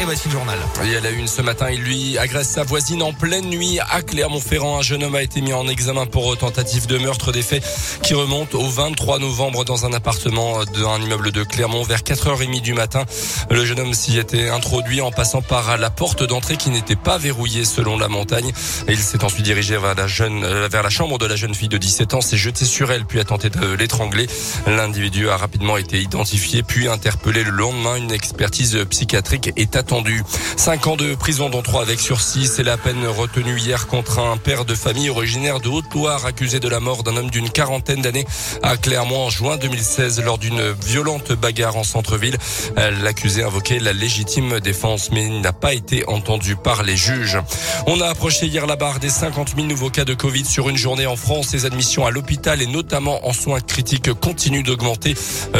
Et voici le journal. Et à la une ce matin, il lui agresse sa voisine en pleine nuit à Clermont-Ferrand. Un jeune homme a été mis en examen pour tentative de meurtre des faits qui remontent au 23 novembre dans un appartement d'un immeuble de Clermont vers 4h30 du matin. Le jeune homme s'y était introduit en passant par la porte d'entrée qui n'était pas verrouillée selon la montagne. Il s'est ensuite dirigé vers la jeune, vers la chambre de la jeune fille de 17 ans, s'est jeté sur elle puis a tenté de l'étrangler. L'individu a rapidement été identifié puis interpellé le lendemain. Une expertise psychiatrique est attendu. Cinq ans de prison, dont trois avec sursis. C'est la peine retenue hier contre un père de famille originaire de Haute-Loire accusé de la mort d'un homme d'une quarantaine d'années à Clermont en juin 2016 lors d'une violente bagarre en centre-ville. L'accusé invoquait la légitime défense mais n'a pas été entendu par les juges. On a approché hier la barre des 50 000 nouveaux cas de Covid sur une journée en France. Les admissions à l'hôpital et notamment en soins critiques continuent d'augmenter.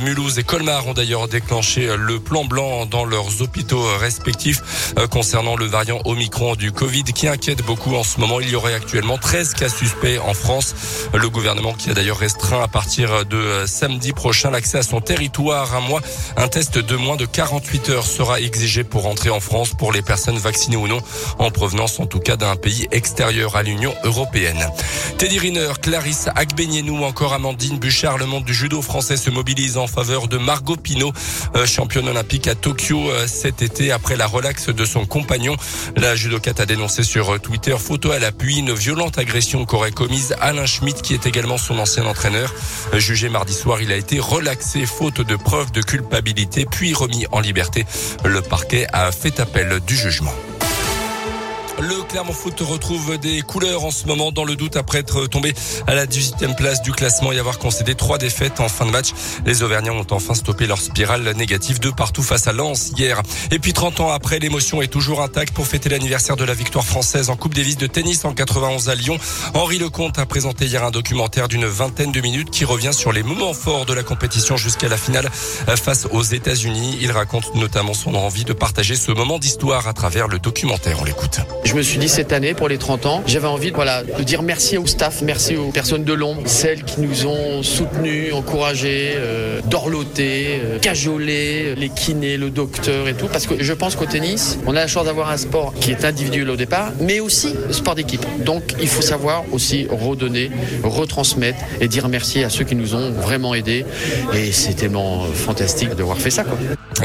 Mulhouse et Colmar ont d'ailleurs déclenché le plan blanc dans leurs hôpitaux respectifs euh, concernant le variant Omicron du Covid qui inquiète beaucoup en ce moment. Il y aurait actuellement 13 cas suspects en France. Le gouvernement qui a d'ailleurs restreint à partir de euh, samedi prochain l'accès à son territoire un mois. Un test de moins de 48 heures sera exigé pour rentrer en France pour les personnes vaccinées ou non en provenance en tout cas d'un pays extérieur à l'Union européenne. Teddy Riner, Clarisse Agbenienou, encore Amandine Bouchard, le monde du judo français se mobilise en faveur de Margot Pino, euh, championne olympique à Tokyo cet été après la relaxe de son compagnon. La judokate a dénoncé sur Twitter, photo à l'appui, une violente agression qu'aurait commise Alain Schmitt, qui est également son ancien entraîneur. Jugé mardi soir, il a été relaxé faute de preuves de culpabilité, puis remis en liberté. Le parquet a fait appel du jugement. Le Clermont Foot retrouve des couleurs en ce moment dans le doute après être tombé à la 18e place du classement et avoir concédé trois défaites en fin de match. Les Auvergnats ont enfin stoppé leur spirale négative de partout face à Lens hier. Et puis 30 ans après, l'émotion est toujours intacte pour fêter l'anniversaire de la victoire française en Coupe Davis de tennis en 91 à Lyon. Henri Lecomte a présenté hier un documentaire d'une vingtaine de minutes qui revient sur les moments forts de la compétition jusqu'à la finale face aux États-Unis. Il raconte notamment son envie de partager ce moment d'histoire à travers le documentaire. On l'écoute. Je me suis dit cette année, pour les 30 ans, j'avais envie de dire merci au staff, merci aux personnes de l'ombre, celles qui nous ont soutenus, encouragés, euh, dorlotés, euh, cajolés, les kinés, le docteur et tout. Parce que je pense qu'au tennis, on a la chance d'avoir un sport qui est individuel au départ, mais aussi sport d'équipe. Donc il faut savoir aussi redonner, retransmettre et dire merci à ceux qui nous ont vraiment aidés. Et c'est tellement fantastique d'avoir fait ça.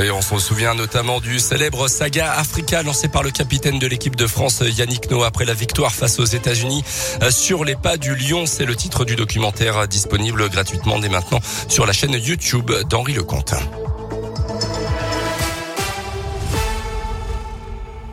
Et on se souvient notamment du célèbre saga Africa lancé par le capitaine de l'équipe de Yannick Noah après la victoire face aux États-Unis sur les pas du Lion. C'est le titre du documentaire disponible gratuitement dès maintenant sur la chaîne YouTube d'Henri Lecomte.